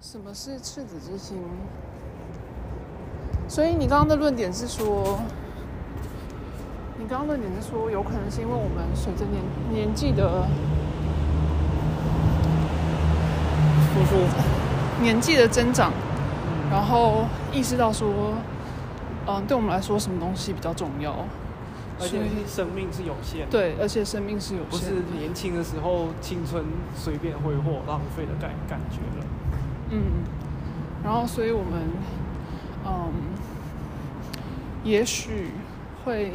什么是赤子之心？所以你刚刚的论点是说，你刚刚论点是说，有可能是因为我们随着年年纪的叔叔，年纪的增长，然后意识到说，嗯，对我们来说什么东西比较重要？而且生命是有限的，对，而且生命是有限不是。年轻的时候青春随便挥霍浪费的感感觉了。嗯，然后所以我们，嗯，也许会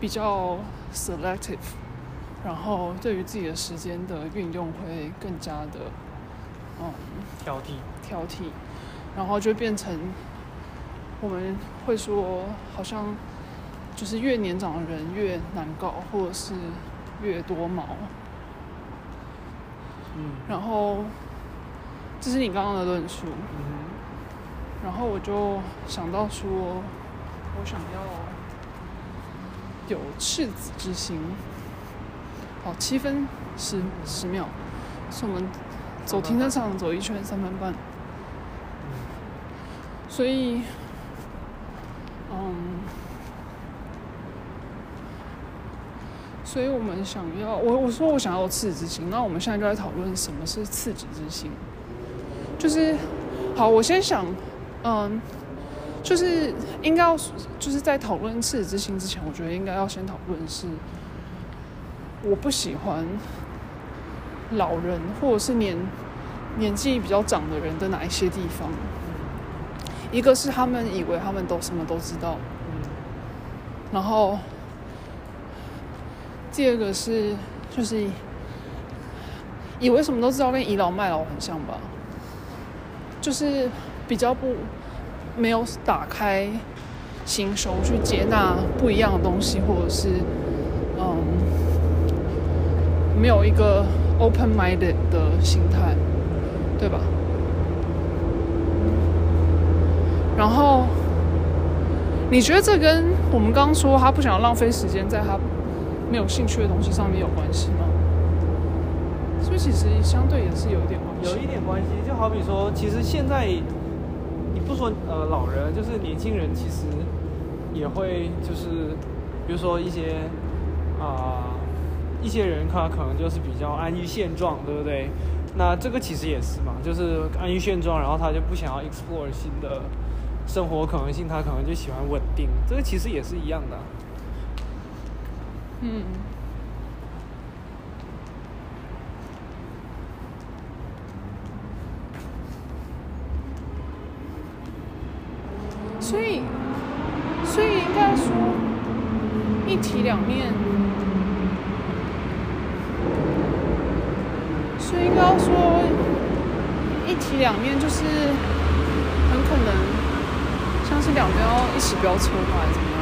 比较 selective，然后对于自己的时间的运用会更加的，嗯，挑剔，挑剔，然后就变成我们会说，好像就是越年长的人越难搞，或者是越多毛，嗯。然后这是你刚刚的论述。嗯然后我就想到说，我想要有赤子之心。好，七分十十秒，是我们走停车场走一圈三分半。所以，嗯，所以我们想要，我我说我想要有赤子之心，那我们现在就在讨论什么是赤子之心。就是，好，我先想，嗯，就是应该要，就是在讨论赤子之心之前，我觉得应该要先讨论是，我不喜欢老人或者是年年纪比较长的人的哪一些地方。一个是他们以为他们都什么都知道，嗯然后第二个是就是以为什么都知道，跟倚老卖老很像吧，就是比较不没有打开心胸去接纳不一样的东西，或者是嗯没有一个 open minded 的心态，对吧？然后，你觉得这跟我们刚刚说他不想浪费时间在他没有兴趣的东西上面有关系吗？所以其实相对也是有一点关系。有一点关系，就好比说，其实现在你不说呃老人，就是年轻人，其实也会就是，比如说一些啊、一些人他可能就是比较安于现状，对不对？那这个其实也是嘛，就是安于现状，然后他就不想要 explore 新的生活可能性，他可能就喜欢稳定，这个其实也是一样的啊、嗯，所以，所以应该说一体两面，所以应该要说一体两面，就是很可能像是两边要一起飙车嘛，还是怎么样？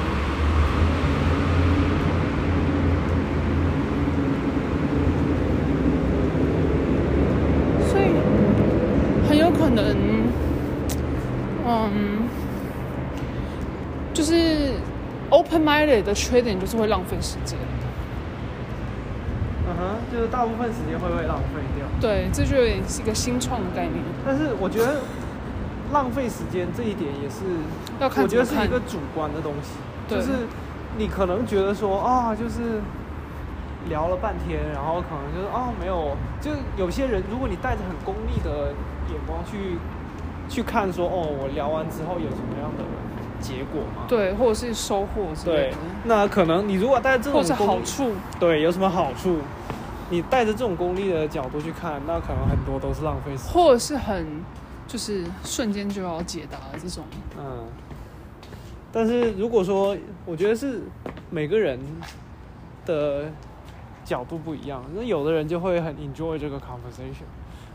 所以很有可能，嗯，就是 open minded 的缺点就是会浪费时间。就是大部分时间会被浪费掉。对，这就有点是一个新创的概念，但是我觉得浪费时间这一点也是，要看我觉得是一个主观的东西，对就是你可能觉得说啊，就是聊了半天，然后可能就是啊没有，就有些人如果你带着很功利的眼光去去看说哦，我聊完之后有什么样的结果嘛？对，或者是收获之类对，，那可能你如果带这种或者好处，对有什么好处？你带着这种功利的角度去看，那可能很多都是浪费时间。或者是很就是瞬间就要解答的这种，嗯，但是如果说，我觉得是每个人的角度不一样，那有的人就会很 enjoy 这个 conversation，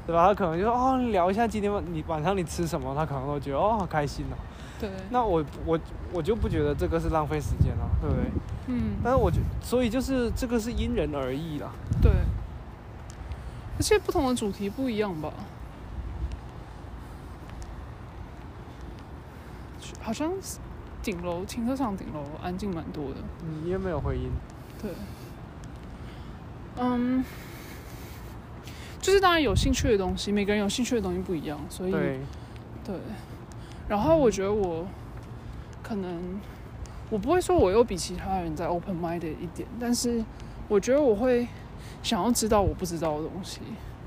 对吧？他可能就说哦，聊一下今天晚你晚上你吃什么，他可能都觉得哦好开心哦。对，那我我我就不觉得这个是浪费时间了，对不对？嗯，但是我觉所以就是这个是因人而异啦。对，而且不同的主题不一样吧。好像是顶楼停车场顶楼安静蛮多的，嗯，因为没有回音。对，嗯，就是当然有兴趣的东西，每个人有兴趣的东西不一样，所以对，对。然后我觉得我可能我不会说我又比其他人再 open minded 一点，但是我觉得我会想要知道我不知道的东西，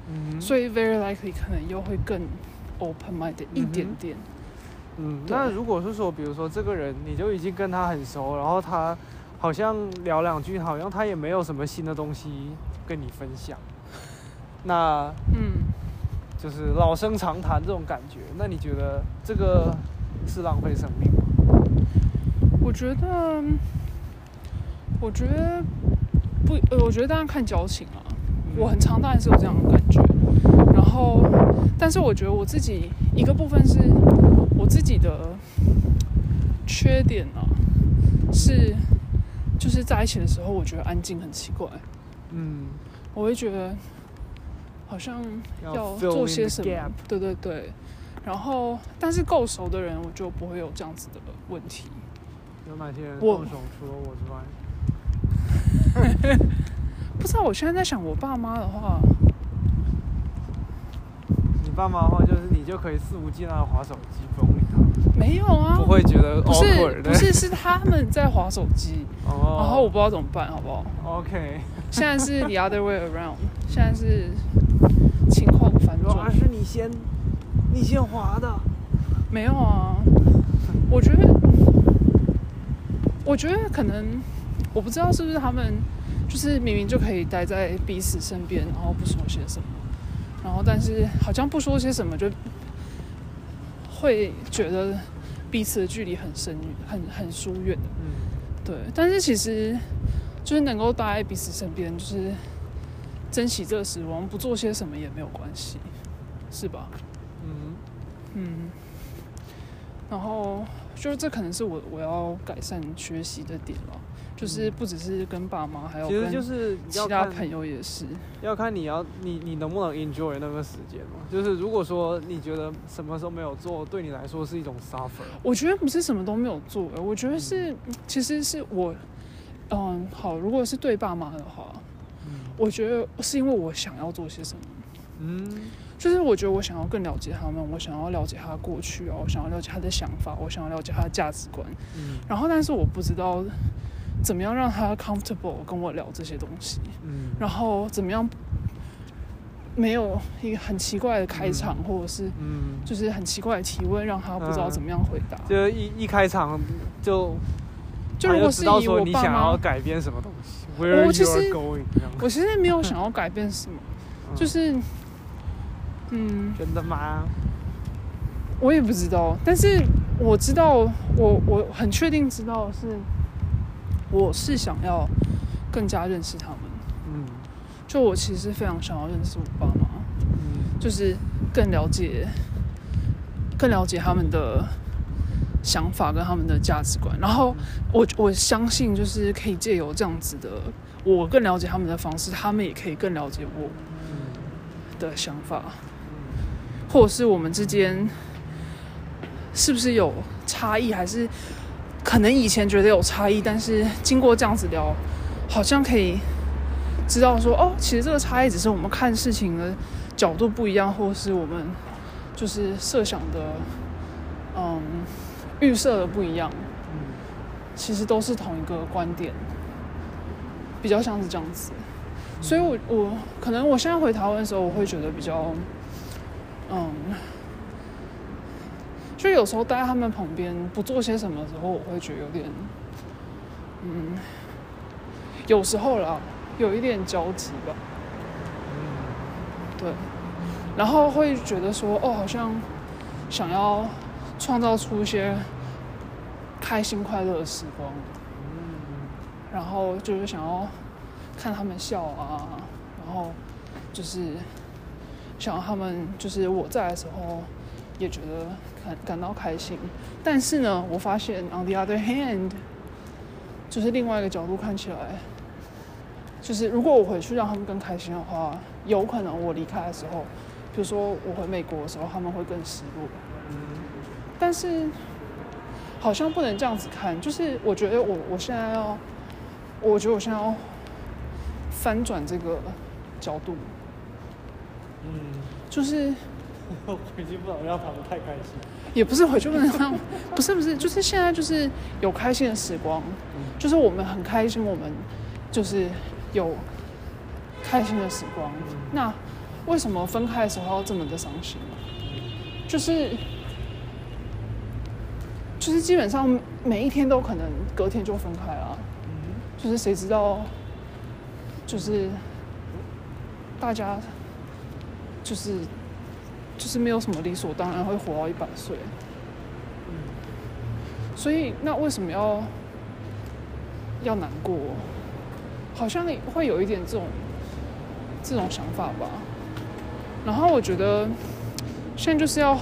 嗯，所以 very likely 可能又会更 open minded 一点点。嗯，对。那如果是说，比如说这个人你就已经跟他很熟，然后他好像聊两句，好像他也没有什么新的东西跟你分享，那嗯，就是老生常谈这种感觉，那你觉得这个是浪费生命吗？我觉得，我觉得不，呃，我觉得当然看交情啊。我很常当然是有这样的感觉，然后，但是我觉得我自己一个部分是我自己的缺点啊，是就是在一起的时候，我觉得安静很奇怪，嗯，我会觉得好像要做些什么对对对，然后但是够熟的人，我就不会有这样子的问题。有哪些人我动手除了我之外？不知道，我现在在想我爸妈的话，你爸妈的话，就是你就可以肆无忌惮的划手机，不用理他，没有啊，不会觉得不是不是是他们在划手机，哦，然后我不知道怎么办，好不好？OK，现在是 the other way around，现在是你先你先滑的，没有啊，我觉得，我觉得可能我不知道是不是他们就是明明就可以待在彼此身边，然后不说些什么，然后但是好像不说些什么就会觉得彼此的距离很深远，很很疏远的。嗯，对，但是其实就是能够待在彼此身边，就是珍惜这个时光，不做些什么也没有关系，是吧？嗯，嗯。然后就是这可能是我我要改善学习的点了，就是不只是跟爸妈，还有其实就是其他朋友也是。要看你要你你能不能 enjoy 那个时间嘛。就是如果说你觉得什么都没有做，对你来说是一种 suffer，我觉得不是什么都没有做，我觉得是其实是我，嗯，好，如果是对爸妈的话，嗯我觉得是因为我想要做些什么。嗯就是我觉得我想要更了解他们，我想要了解他过去啊，我想要了解他的想法，我想要了解他的价值观。嗯。然后，但是我不知道怎么样让他 comfortable 跟我聊这些东西，嗯，然后怎么样没有一个很奇怪的开场，或者是嗯，就是很奇怪的提问，让他不知道怎么样回答。就一一开场就就如果是以我你想要妈，改变什么东西我其实我其实没有想要改变什么，嗯。就是嗯。真的吗？我也不知道，但是我知道，我我很确定知道的是，我是想要更加认识他们。嗯就我其实非常想要认识我爸妈，嗯就是更了解，更了解他们的想法跟他们的价值观。然后我我相信，就是可以借由这样子的，我更了解他们的方式，他们也可以更了解我的想法。或者是我们之间是不是有差异，还是可能以前觉得有差异，但是经过这样子聊，好像可以知道说，哦，其实这个差异只是我们看事情的角度不一样，或是我们就是设想的，嗯，预设的不一样，其实都是同一个观点，比较像是这样子。所以我我可能我现在回台湾的时候，我会觉得比较，嗯，就有时候待在他们旁边不做些什么的时候，我会觉得有点，嗯，有时候啦，有一点焦急吧，对，然后会觉得说，哦，好像想要创造出一些开心快乐的时光，然后就是想要看他们笑啊，然后就是想他们就是我在的时候也觉得感感到开心。但是呢，我发现 on the other hand，就是另外一个角度看起来，就是如果我回去让他们更开心的话，有可能我离开的时候，比如说我回美国的时候，他们会更失落。但是好像不能这样子看，就是我觉得我我现在要，我觉得我现在要翻转这个角度，嗯，就是 回去不能让他们太开心。也不是回去不能让，不是不是，就是现在就是有开心的时光，就是我们很开心，我们就是有开心的时光。那为什么分开的时候要这么的伤心？就是就是基本上每一天都可能隔天就分开了，就是谁知道，就是大家就是就是没有什么理所当然会活到一百岁，嗯所以那为什么要要难过？好像会有一点这种这种想法吧。然后我觉得现在就是要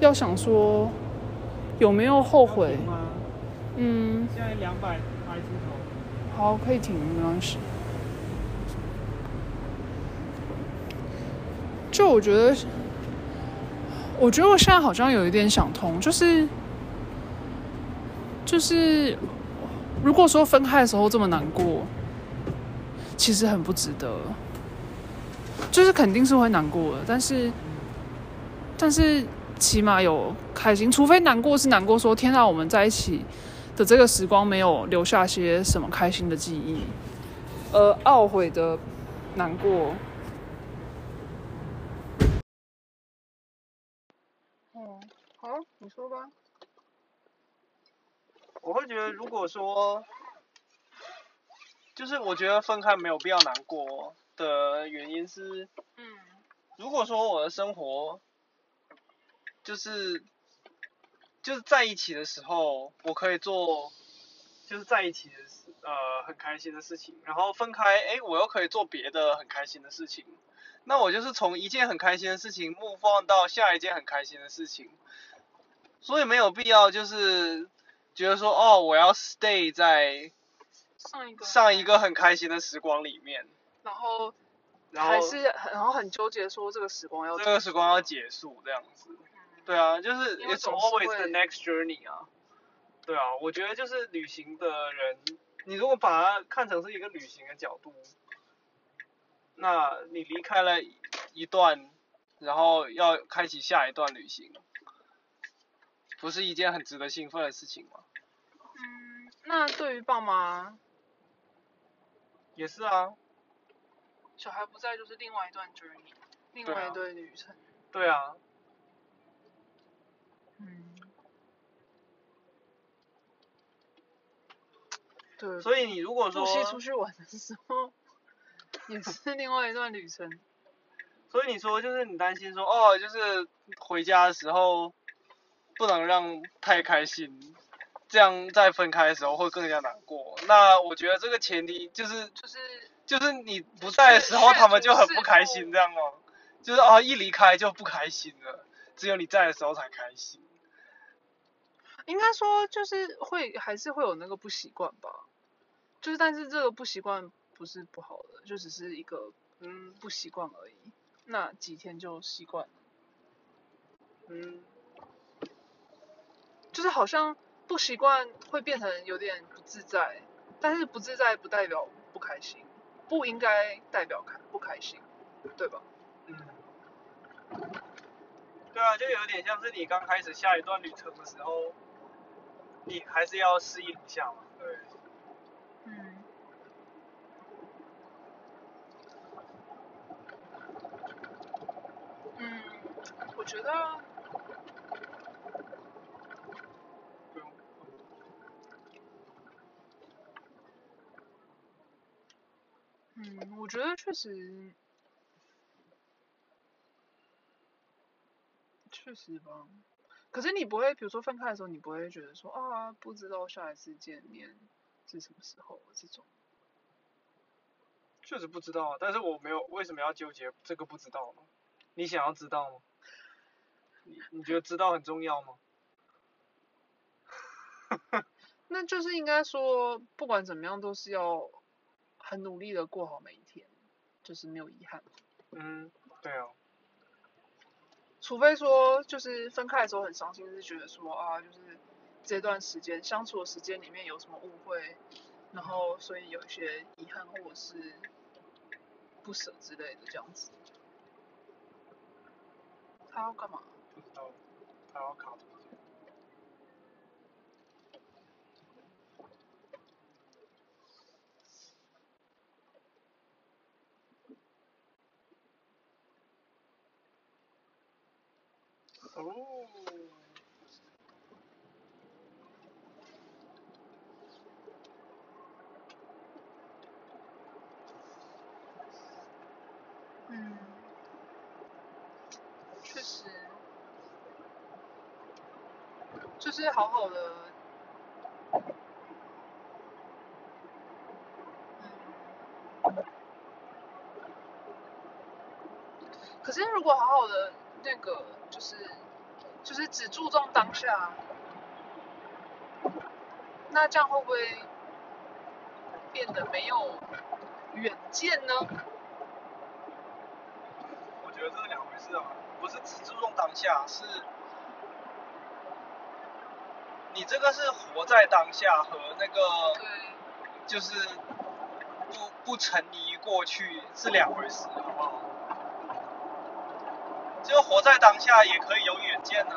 要想说有没有后悔？嗯，现在两百挨出头。好，可以停，没关系。就我觉得，我觉得我现在好像有一点想通，就是就是，如果说分开的时候这么难过，其实很不值得。就是肯定是会难过的，但是但是起码有开心，除非难过是难过说天啊，我们在一起的这个时光没有留下些什么开心的记忆，而懊悔的难过。哦，好，你说吧。我会觉得，如果说，就是我觉得分开没有必要难过的原因是，嗯如果说我的生活就是就是在一起的时候，我可以做就是在一起的事呃很开心的事情，然后分开，哎，我又可以做别的很开心的事情，那我就是从一件很开心的事情 move on 到下一件很开心的事情，所以没有必要就是觉得说哦，我要 stay 在上一个上一个很开心的时光里面，然后然后还是很然后很纠结说这个时光要这个时光要结束这样子。对啊，就是因为 it's 总是 always 会 the next journey 啊。对啊，我觉得就是旅行的人，你如果把它看成是一个旅行的角度，那你离开了一段，然后要开启下一段旅行，不是一件很值得兴奋的事情吗？嗯，那对于爸妈，也是啊，小孩不在就是另外一段 journey，另外一段旅程。对啊，嗯，对，所以你如果说出去玩的时候，也是另外一段旅程。所以你说就是你担心说哦，就是回家的时候不能让太开心，这样在分开的时候会更加难过。那我觉得这个前提就是就是就是你不在的时候，他们就很不开心，这样哦，就是啊一离开就不开心了，只有你在的时候才开心。应该说就是会还是会有那个不习惯吧，就是但是这个不习惯不是不好的，就只是一个嗯不习惯而已。那几天就习惯了，嗯，就是好像不习惯会变成有点不自在，但是不自在不代表不开心，不应该代表开不开心，对吧？嗯，对啊，就有点像是你刚开始下一段旅程的时候，你还是要适应一下嘛，对。嗯。嗯，我觉得嗯，我觉得确实，确实吧。可是你不会，比如说分开的时候，你不会觉得说啊，不知道下一次见面是什么时候这种。确实不知道啊，但是我没有为什么要纠结这个不知道呢？你想要知道吗？你你觉得知道很重要吗？那就是应该说，不管怎么样，都是要很努力的过好每一天，就是没有遗憾。嗯，对啊，除非说就是分开的时候很伤心，是觉得说啊，就是这段时间相处的时间里面有什么误会，然后所以有一些遗憾或者是不舍之类的这样子。他要干嘛？不知道，他要卡图。哦。嗯，确实，就是好好的，可是如果好好的那个，就是就是只注重当下，那这样会不会变得没有远见呢？我觉得这是两回事啊，不是只注重当下，是你这个是活在当下和那个，就是不不沉溺于过去是两回事，好不好？就活在当下也可以有远见呢。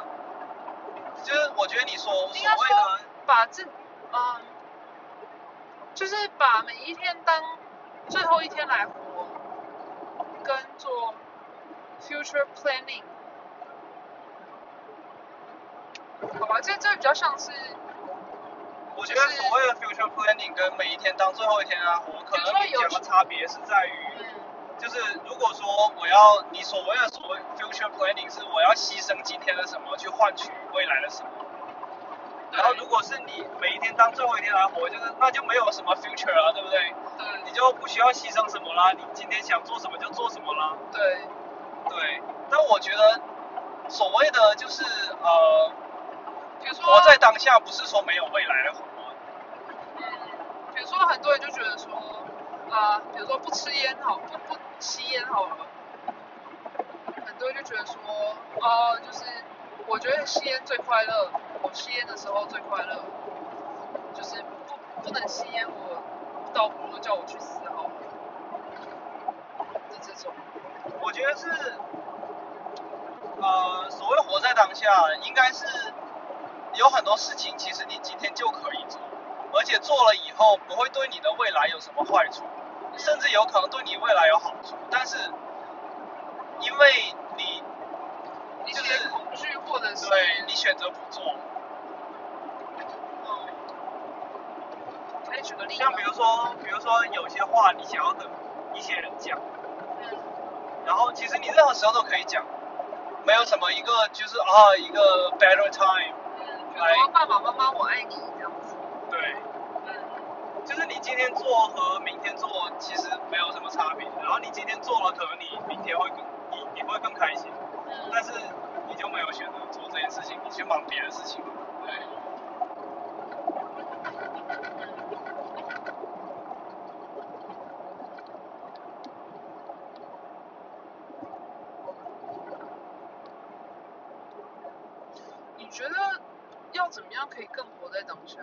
就是我觉得你所所谓的把这，嗯，就是把每一天当最后一天来活，跟做 future planning，好吧，这这比较像是，我觉得所谓的 future planning 跟每一天当最后一天啊，我可能有两个差别是在于，嗯，就是如果说我要你所谓的所谓 future planning 是我要牺牲今天的什么去换取未来的什么，然后如果是你每一天当最后一天来活，就是那就没有什么 future 了，对不对？对你就不需要牺牲什么啦，你今天想做什么就做什么啦。对，对，但我觉得所谓的就是呃，比如说活在当下，不是说没有未来的活。嗯，比如说很多人就觉得啊、比如说不吃烟好，不不吸烟好了，很多人就觉得说，哦、就是我觉得吸烟最快乐，我吸烟的时候最快乐，就是不不能吸烟，我倒不如叫我去死好了，就这种，我觉得是，呃，所谓活在当下，应该是有很多事情，其实你今天就可以做，而且做了以后不会对你的未来有什么坏处，甚至有可能对你未来有好处，但是因为你就是恐惧或者是，对你选择不做，嗯，可以举个例子，像比如说，比如说有些话你想要等一些人讲，嗯，然后其实你任何时候都可以讲，没有什么一个就是啊一个 better time，嗯，比如说爸爸妈妈我爱你这样子，对。嗯。就是你今天做和明其实没有什么差别，然后你今天做了，可能你明天会更你你会更开心，嗯但是你就没有选择做这件事情，你去忙别的事情了，对。你觉得要怎么样可以更活在当下？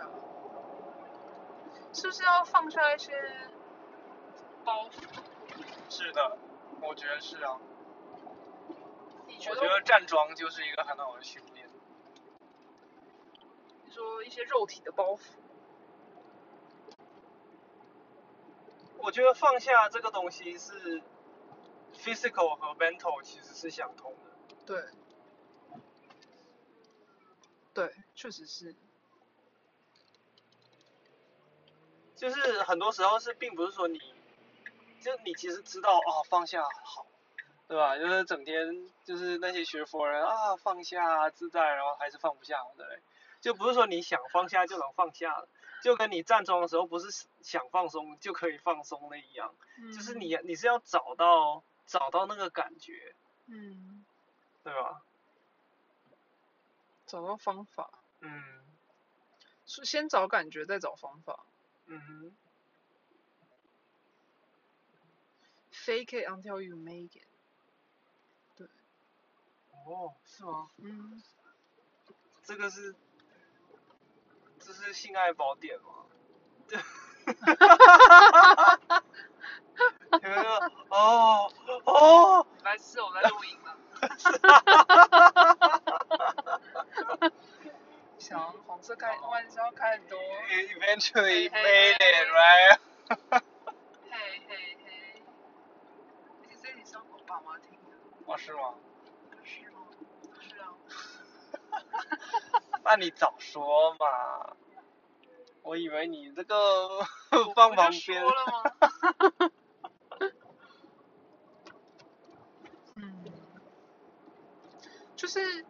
是不是要放下一些包袱？是的，我觉得是啊？我觉得站桩就是一个很好的训练。你说一些肉体的包袱，我觉得放下这个东西是 physical 和 mental 其实是相通的。对，对，确实是，就是很多时候是并不是说你，就你其实知道哦放下好，对吧？就是整天就是那些学佛人啊放下自在，然后还是放不下，对。不对？就不是说你想放下就能放下的，就跟你站桩的时候不是想放松就可以放松的一样，就是你你是要找到找到那个感觉，嗯，对吧？找到方法，嗯。是先找感觉，再找方法。嗯哼，，fake it until you make it，对哦，是吗？嗯，这个是这是性爱宝典吗？你们就哦哦，来是我在录音了。想红色开玩笑开很多，eventually Hey, hey, made hey. it right。嘿嘿嘿。而且这里是要给我爸妈听的，哦，是吗？是吗？是啊。那你早说嘛！我以为你这个不就说了吗？嗯，就是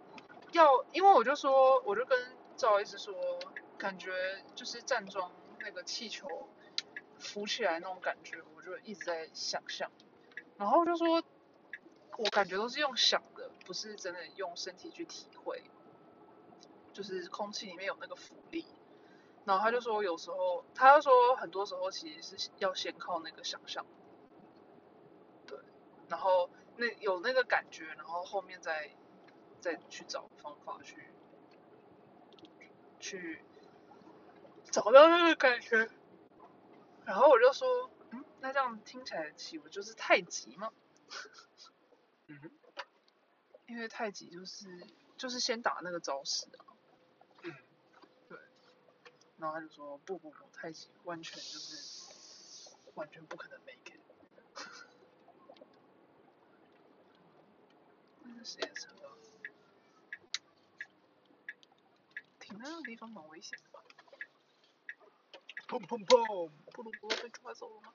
要，因为我就说，我就跟赵医师说，感觉就是站桩那个气球浮起来那种感觉，我就一直在想象。然后就说，我感觉都是用想的，不是真的用身体去体会，就是空气里面有那个浮力。然后他就说，有时候他就说，很多时候其实是要先靠那个想象，对，然后那有那个感觉，然后后面再再去找方法去去找到那个感觉。然后我就说，嗯，那这样听起来岂不就是太极吗？嗯哼，因为太极就是就是先打那个招式啊。然后他就说不不不，太极完全就是完全不可能 make it。那是谁的车？停在那个地方蛮危险的吧？砰砰砰！布鲁布鲁被抓走了吗？